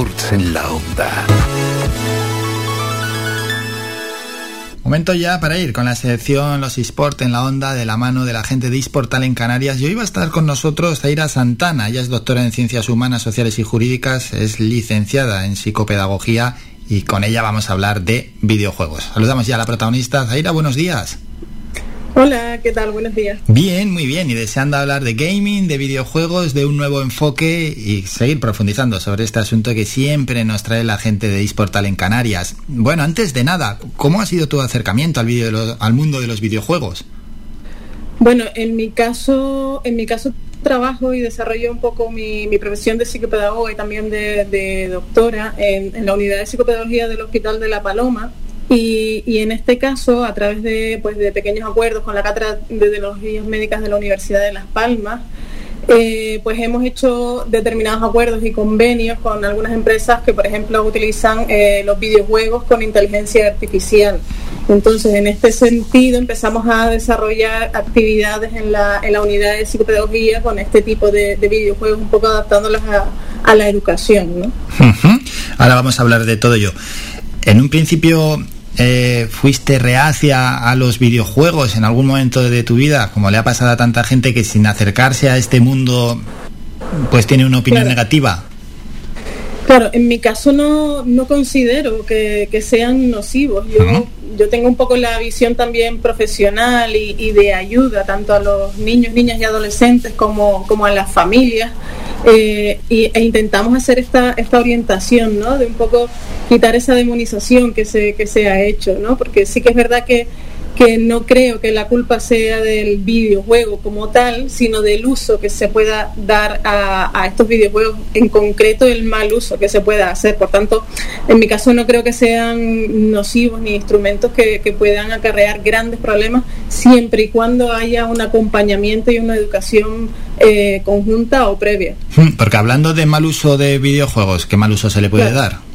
eSports en la onda. Momento ya para ir con la selección Los eSports en la onda de la mano de la gente de eSportal en Canarias. Y hoy va a estar con nosotros Zaira Santana. Ella es doctora en Ciencias Humanas, Sociales y Jurídicas, es licenciada en Psicopedagogía y con ella vamos a hablar de videojuegos. Saludamos ya a la protagonista. Zaira, buenos días. Hola, ¿qué tal? Buenos días. Bien, muy bien. Y deseando hablar de gaming, de videojuegos, de un nuevo enfoque y seguir profundizando sobre este asunto que siempre nos trae la gente de eSportal en Canarias. Bueno, antes de nada, ¿cómo ha sido tu acercamiento al, video al mundo de los videojuegos? Bueno, en mi caso, en mi caso trabajo y desarrollo un poco mi, profesión de psicopedagoga y también de, doctora en, la unidad de psicopedagogía del Hospital de La Paloma. Y, en este caso, a través de, pues, de pequeños acuerdos con la Cátedra de Tecnologías Médicas de la Universidad de Las Palmas, eh, pues hemos hecho determinados acuerdos y convenios con algunas empresas que, por ejemplo, utilizan eh, los videojuegos con inteligencia artificial. Entonces, en este sentido, empezamos a desarrollar actividades en la, en la unidad de psicopedagogía con este tipo de, videojuegos, un poco adaptándolas a, la educación. ¿no? Ahora vamos a hablar de todo ello. En un principio, eh, fuiste reacia a los videojuegos en algún momento de tu vida, como le ha pasado a tanta gente que sin acercarse a este mundo, pues tiene una opinión negativa. Claro, en mi caso no, no considero que, sean nocivos. Yo, yo tengo un poco la visión también profesional y, de ayuda tanto a los niños, niñas y adolescentes como, como a las familias. Eh, y, e intentamos hacer esta, esta orientación, ¿no? De un poco quitar esa demonización que se, que se ha hecho, ¿no? Porque sí que es verdad que que no creo que la culpa sea del videojuego como tal, sino del uso que se pueda dar a, estos videojuegos, en concreto el mal uso que se pueda hacer. Por tanto, en mi caso no creo que sean nocivos ni instrumentos que, puedan acarrear grandes problemas, siempre y cuando haya un acompañamiento y una educación eh, conjunta o previa. Hmm, porque hablando de mal uso de videojuegos, ¿qué mal uso se le puede dar?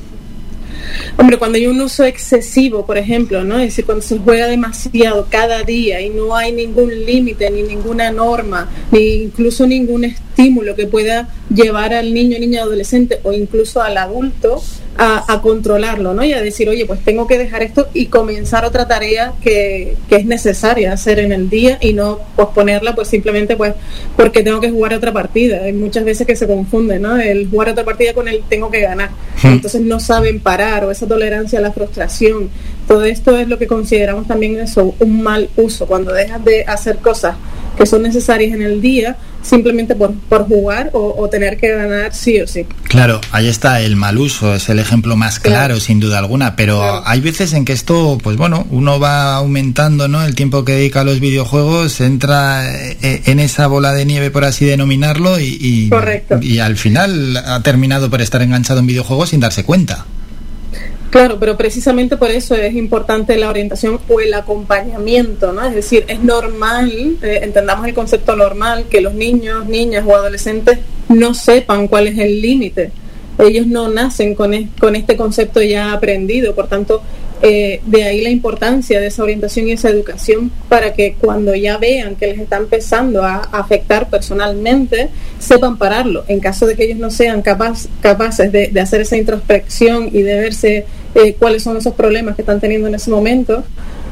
Hombre, cuando hay un uso excesivo, por ejemplo, ¿no? Es decir, cuando se juega demasiado cada día y no hay ningún límite, ni ninguna norma, ni incluso ningún estímulo que pueda llevar al niño, niña, adolescente o incluso al adulto a, controlarlo, ¿no? Y a decir, oye, pues tengo que dejar esto y comenzar otra tarea que, que, es necesaria hacer en el día y no posponerla, pues simplemente pues porque tengo que jugar otra partida. Hay muchas veces que se confunde, ¿no? El jugar otra partida con el tengo que ganar. Hmm. Entonces no saben parar o esa tolerancia a la frustración. Todo esto es lo que consideramos también eso, un mal uso, cuando dejas de hacer cosas que son necesarias en el día simplemente por, por jugar o, tener que ganar sí o sí. Claro, ahí está el mal uso, es el ejemplo más claro, sin duda alguna, pero hay veces en que esto, pues bueno, uno va aumentando ¿no? el tiempo que dedica a los videojuegos, entra eh, en esa bola de nieve, por así denominarlo, y, y, y al final ha terminado por estar enganchado en videojuegos sin darse cuenta. Claro, pero precisamente por eso es importante la orientación o el acompañamiento, ¿no? Es decir, es normal, eh, entendamos el concepto normal, que los niños, niñas o adolescentes no sepan cuál es el límite. Ellos no nacen con, con este concepto ya aprendido, por tanto, eh, de ahí la importancia de esa orientación y esa educación para que cuando ya vean que les está empezando a afectar personalmente, sepan pararlo. En caso de que ellos no sean capaces de, hacer esa introspección y de verse eh, cuáles son esos problemas que están teniendo en ese momento,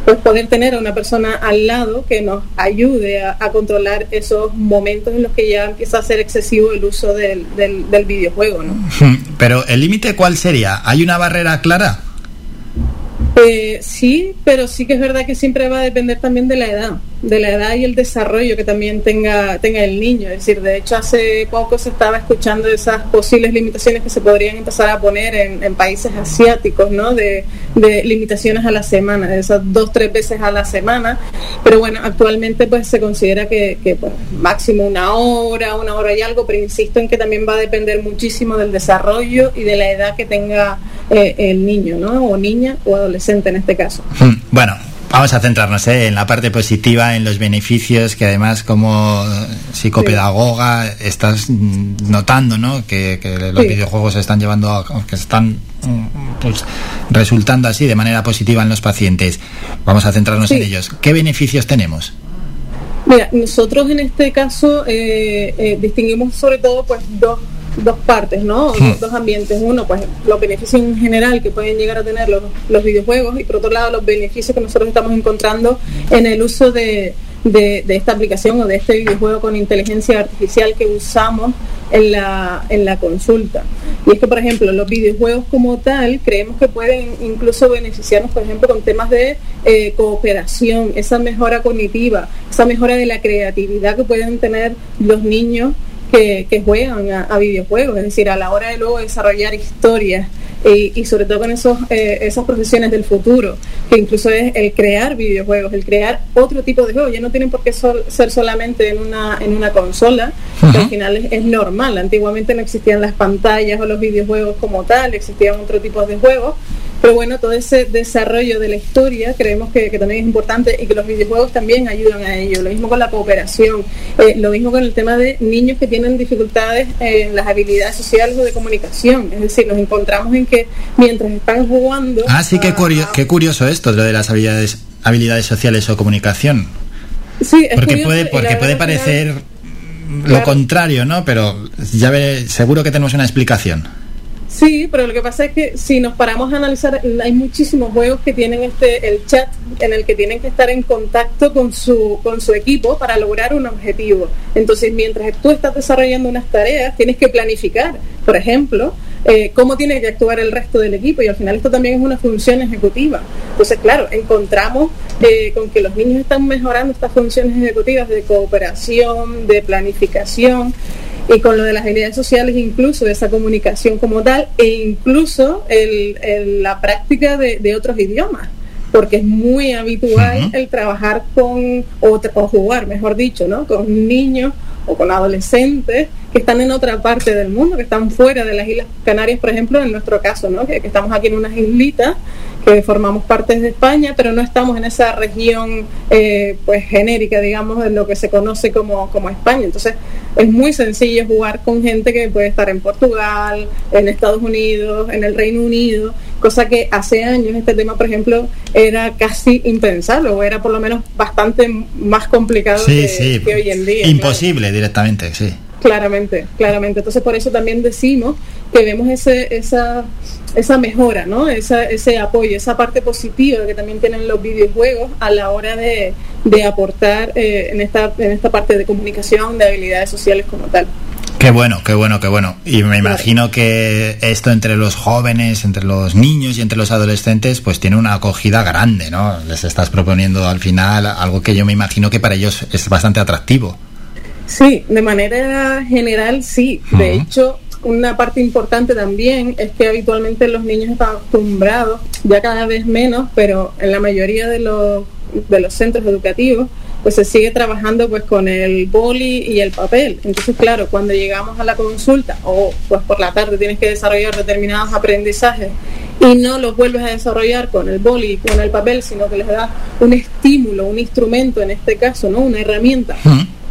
pues poder tener a una persona al lado que nos ayude a, controlar esos momentos en los que ya empieza a ser excesivo el uso del, del, del videojuego. ¿no? Pero el límite cuál sería? ¿Hay una barrera clara? Eh, sí, pero sí que es verdad que siempre va a depender también de la edad, de la edad y el desarrollo que también tenga, tenga el niño. Es decir, de hecho hace poco se estaba escuchando esas posibles limitaciones que se podrían empezar a poner en, países asiáticos, ¿no? De, limitaciones a la semana, de esas dos, tres veces a la semana. Pero bueno, actualmente pues se considera que, que pues, máximo una hora, una hora y algo, pero insisto en que también va a depender muchísimo del desarrollo y de la edad que tenga eh, el niño, ¿no? O niña o adolescente en este caso. Hmm, bueno, Vamos a centrarnos ¿eh? en la parte positiva, en los beneficios que además como psicopedagoga estás notando, ¿no? Que, los videojuegos están llevando, que están pues, resultando así de manera positiva en los pacientes. Vamos a centrarnos en ellos. ¿Qué beneficios tenemos? Mira, nosotros en este caso eh, distinguimos sobre todo pues dos dos partes, ¿no? Hmm. Dos ambientes. Uno, pues los beneficios en general que pueden llegar a tener los, los videojuegos y por otro lado los beneficios que nosotros estamos encontrando en el uso de de, esta aplicación o de este videojuego con inteligencia artificial que usamos en la, en la consulta. Y es que, por ejemplo, los videojuegos como tal creemos que pueden incluso beneficiarnos, por ejemplo, con temas de eh, cooperación, esa mejora cognitiva, esa mejora de la creatividad que pueden tener los niños que, juegan a, videojuegos, es decir, a la hora de luego desarrollar historias y, sobre todo con esos, eh, esas profesiones del futuro, que incluso es el crear videojuegos, el crear otro tipo de juegos. Ya no tienen por qué ser solamente en una, en una consola, que al final es, es, normal. Antiguamente no existían las pantallas o los videojuegos como tal, existían otro tipo de juegos. Pero bueno, todo ese desarrollo de la historia creemos que, también es importante y que los videojuegos también ayudan a ello. Lo mismo con la cooperación, eh, lo mismo con el tema de niños que tienen dificultades en las habilidades sociales o de comunicación. Es decir, nos encontramos en que mientras están jugando... Ah, sí, qué, qué curioso esto, lo de las habilidades, habilidades sociales o comunicación. Sí, porque puede, porque puede parecer lo contrario, ¿no? Pero ya ve, seguro que tenemos una explicación. Sí, pero lo que pasa es que si nos paramos a analizar, hay muchísimos juegos que tienen este el chat en el que tienen que estar en contacto con su con su equipo para lograr un objetivo. Entonces, mientras tú estás desarrollando unas tareas, tienes que planificar, por ejemplo, eh, cómo tiene que actuar el resto del equipo y al final esto también es una función ejecutiva. Entonces, claro, encontramos eh, con que los niños están mejorando estas funciones ejecutivas de cooperación, de planificación y con lo de las habilidades sociales, incluso esa comunicación como tal, e incluso el, la práctica de, otros idiomas, porque es muy habitual el trabajar con, o, o, jugar, mejor dicho, ¿no? con niños o con adolescentes que están en otra parte del mundo, que están fuera de las Islas Canarias, por ejemplo, en nuestro caso, ¿no? que, que estamos aquí en unas islitas que formamos parte de España, pero no estamos en esa región eh, pues genérica, digamos, de lo que se conoce como, como España. Entonces es muy sencillo jugar con gente que puede estar en Portugal, en Estados Unidos, en el Reino Unido, cosa que hace años este tema, por ejemplo, era casi impensable o era por lo menos bastante más complicado que, hoy en día. Imposible directamente, sí. Claramente, claramente. Entonces por eso también decimos que vemos ese, esa, esa mejora, ¿no? Esa, ese apoyo, esa parte positiva que también tienen los videojuegos a la hora de, aportar eh, en, esta, en esta parte de comunicación, de habilidades sociales como tal. Qué bueno, qué bueno, qué bueno. Y me imagino que esto entre los jóvenes, entre los niños y entre los adolescentes, pues tiene una acogida grande, ¿no? Les estás proponiendo al final algo que yo me imagino que para ellos es bastante atractivo. Sí, de manera general sí. De hecho, una parte importante también es que habitualmente los niños están acostumbrados, ya cada vez menos, pero en la mayoría de los, de los centros educativos, pues se sigue trabajando pues con el boli y el papel. Entonces, claro, cuando llegamos a la consulta o pues por la tarde tienes que desarrollar determinados aprendizajes y no los vuelves a desarrollar con el boli y con el papel, sino que les das un estímulo, un instrumento, en este caso, ¿no? Una herramienta,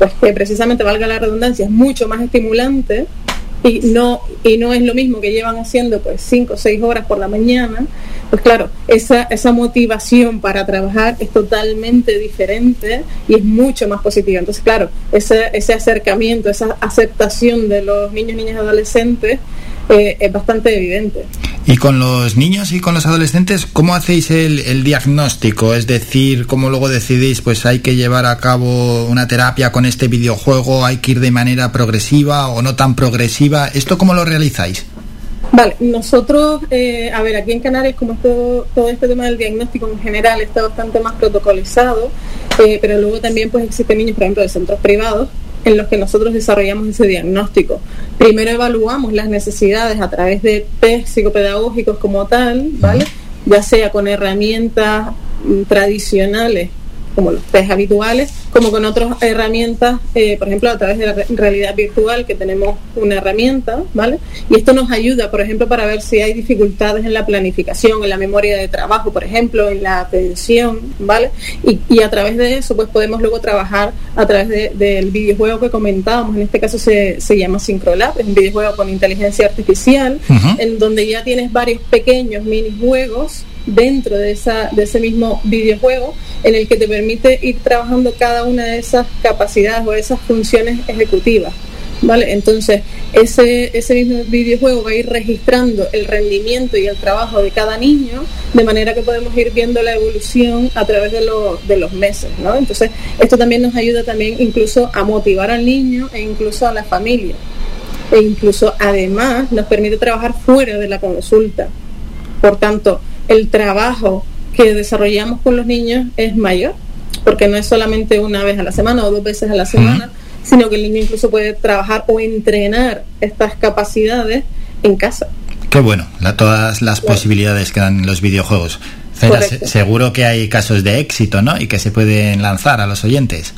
pues que precisamente valga la redundancia, es mucho más estimulante y no y no es lo mismo que llevan haciendo pues cinco o seis horas por la mañana pues claro esa esa motivación para trabajar es totalmente diferente y es mucho más positiva entonces claro ese ese acercamiento esa aceptación de los niños niñas y adolescentes eh, es bastante evidente. ¿Y con los niños y con los adolescentes, cómo hacéis el, diagnóstico? Es decir, ¿cómo luego decidís, pues hay que llevar a cabo una terapia con este videojuego, hay que ir de manera progresiva o no tan progresiva? ¿Esto cómo lo realizáis? Vale, nosotros, eh, a ver, aquí en Canarias, como todo, todo este tema del diagnóstico en general está bastante más protocolizado, eh, pero luego también pues existen niños, por ejemplo, de centros privados, en los que nosotros desarrollamos ese diagnóstico. Primero evaluamos las necesidades a través de test psicopedagógicos como tal, ¿vale? Ya sea con herramientas mm, tradicionales como los test habituales, como con otras herramientas, eh, por ejemplo, a través de la realidad virtual, que tenemos una herramienta, ¿vale? Y esto nos ayuda, por ejemplo, para ver si hay dificultades en la planificación, en la memoria de trabajo, por ejemplo, en la atención, ¿vale? Y, a través de eso, pues podemos luego trabajar a través del videojuego que comentábamos, en este caso se, se llama Syncrolab, es un videojuego con inteligencia artificial, en donde ya tienes varios pequeños minijuegos dentro de, esa, de ese mismo videojuego en el que te permite ir trabajando cada una de esas capacidades o esas funciones ejecutivas. ¿vale? Entonces, ese, ese mismo videojuego va a ir registrando el rendimiento y el trabajo de cada niño, de manera que podemos ir viendo la evolución a través de, de los meses, ¿no? Entonces, esto también nos ayuda también incluso a motivar al niño e incluso a la familia. E incluso, además, nos permite trabajar fuera de la consulta. Por tanto, el trabajo que desarrollamos con los niños es mayor, porque no es solamente una vez a la semana o dos veces a la semana, sino que el niño incluso puede trabajar o entrenar estas capacidades en casa. Qué bueno, todas las posibilidades que dan los videojuegos. seguro que hay casos de éxito, ¿no? Y que se pueden lanzar a los oyentes.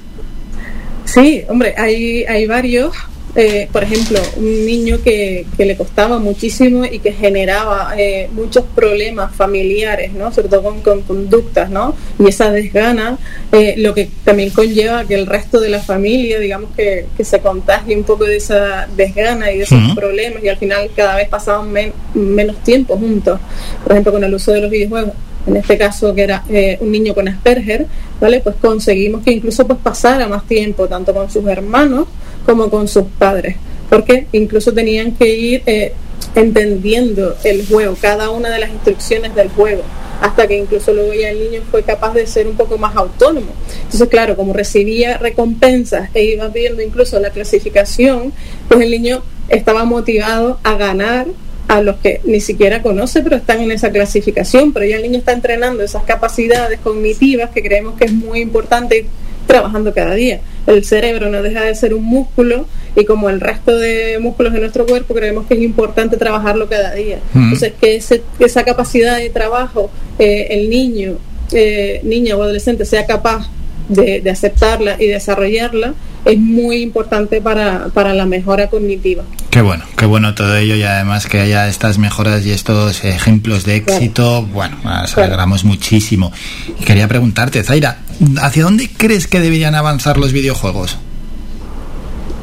Sí, hombre, hay, hay varios. Eh, por ejemplo, un niño que, que, le costaba muchísimo y que generaba eh, muchos problemas familiares, ¿no? sobre todo con, conductas, ¿no? y esa desgana, eh, lo que también conlleva que el resto de la familia, digamos, que, que se contagie un poco de esa desgana y de esos problemas, y al final cada vez pasaban menos tiempo juntos, por ejemplo, con el uso de los videojuegos en este caso que era un niño con Asperger, ¿vale? Pues conseguimos que incluso pues pasara más tiempo tanto con sus hermanos como con sus padres, porque incluso tenían que ir eh, entendiendo el juego, cada una de las instrucciones del juego, hasta que incluso luego ya el niño fue capaz de ser un poco más autónomo. Entonces, claro, como recibía recompensas e iba viendo incluso la clasificación, pues el niño estaba motivado a ganar a los que ni siquiera conoce, pero están en esa clasificación, pero ya el niño está entrenando esas capacidades cognitivas que creemos que es muy importante trabajando cada día. El cerebro no deja de ser un músculo y como el resto de músculos de nuestro cuerpo creemos que es importante trabajarlo cada día. Entonces, que esa capacidad de trabajo eh, el niño, eh, niña o adolescente sea capaz de, de, aceptarla y desarrollarla es muy importante para, para la mejora cognitiva. Qué bueno, qué bueno todo ello y además que haya estas mejoras y estos ejemplos de éxito, bueno, nos alegramos muchísimo. Y quería preguntarte, Zaira, ¿hacia dónde crees que deberían avanzar los videojuegos?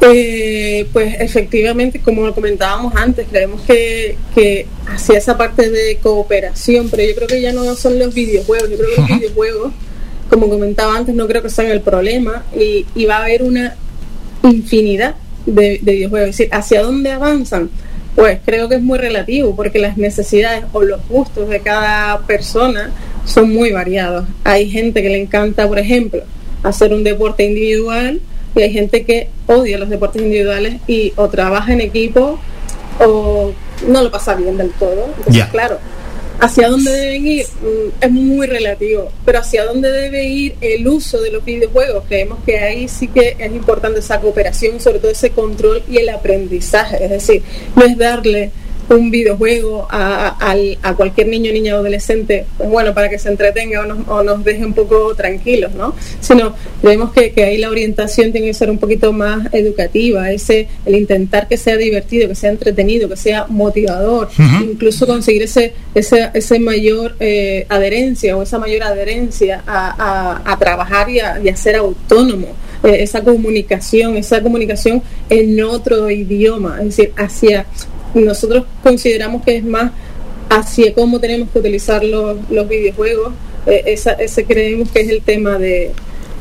Eh, pues efectivamente, como lo comentábamos antes, creemos que, que hacia esa parte de cooperación, pero yo creo que ya no son los videojuegos, yo creo que los videojuegos como comentaba antes, no creo que sea el problema y, va a haber una infinidad de, videojuegos. Es decir, ¿hacia dónde avanzan? Pues creo que es muy relativo porque las necesidades o los gustos de cada persona son muy variados. Hay gente que le encanta, por ejemplo, hacer un deporte individual y hay gente que odia los deportes individuales y o trabaja en equipo o no lo pasa bien del todo. Entonces, claro, hacia dónde deben ir mm, es muy relativo, pero hacia dónde debe ir el uso de los videojuegos, creemos que ahí sí que es importante esa cooperación, sobre todo ese control y el aprendizaje, es decir, no es darle un videojuego a, a, cualquier niño, niña o adolescente, pues bueno, para que se entretenga o nos, o nos deje un poco tranquilos, ¿no? Sino creemos que, que, ahí la orientación tiene que ser un poquito más educativa, ese, el intentar que sea divertido, que sea entretenido, que sea motivador, incluso conseguir ese, ese, ese mayor eh, adherencia o esa mayor adherencia a, a trabajar y a, ser autónomo eh, esa comunicación, esa comunicación en otro idioma, es decir, hacia nosotros consideramos que es más hacia cómo tenemos que utilizar los, los videojuegos. Eh, ese creemos que es el tema de,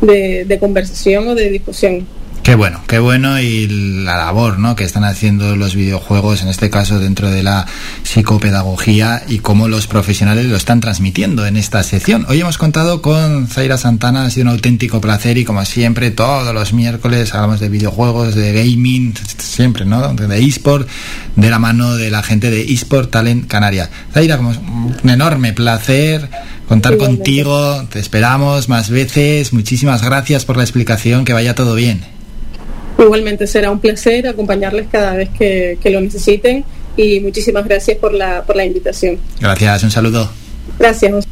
de conversación o de discusión. Qué bueno, qué bueno y la labor ¿no? que están haciendo los videojuegos, en este caso dentro de la psicopedagogía y cómo los profesionales lo están transmitiendo en esta sección. Hoy hemos contado con Zaira Santana, ha sido un auténtico placer y como siempre todos los miércoles hablamos de videojuegos, de gaming, siempre, ¿no? De eSport, de la mano de la gente de eSport Talent Canaria. Zaira, como un enorme placer contar contigo, te esperamos más veces, muchísimas gracias por la explicación, que vaya todo bien. Igualmente será un placer acompañarles cada vez que, lo necesiten y muchísimas gracias por la, por la invitación. Gracias, un saludo. Gracias.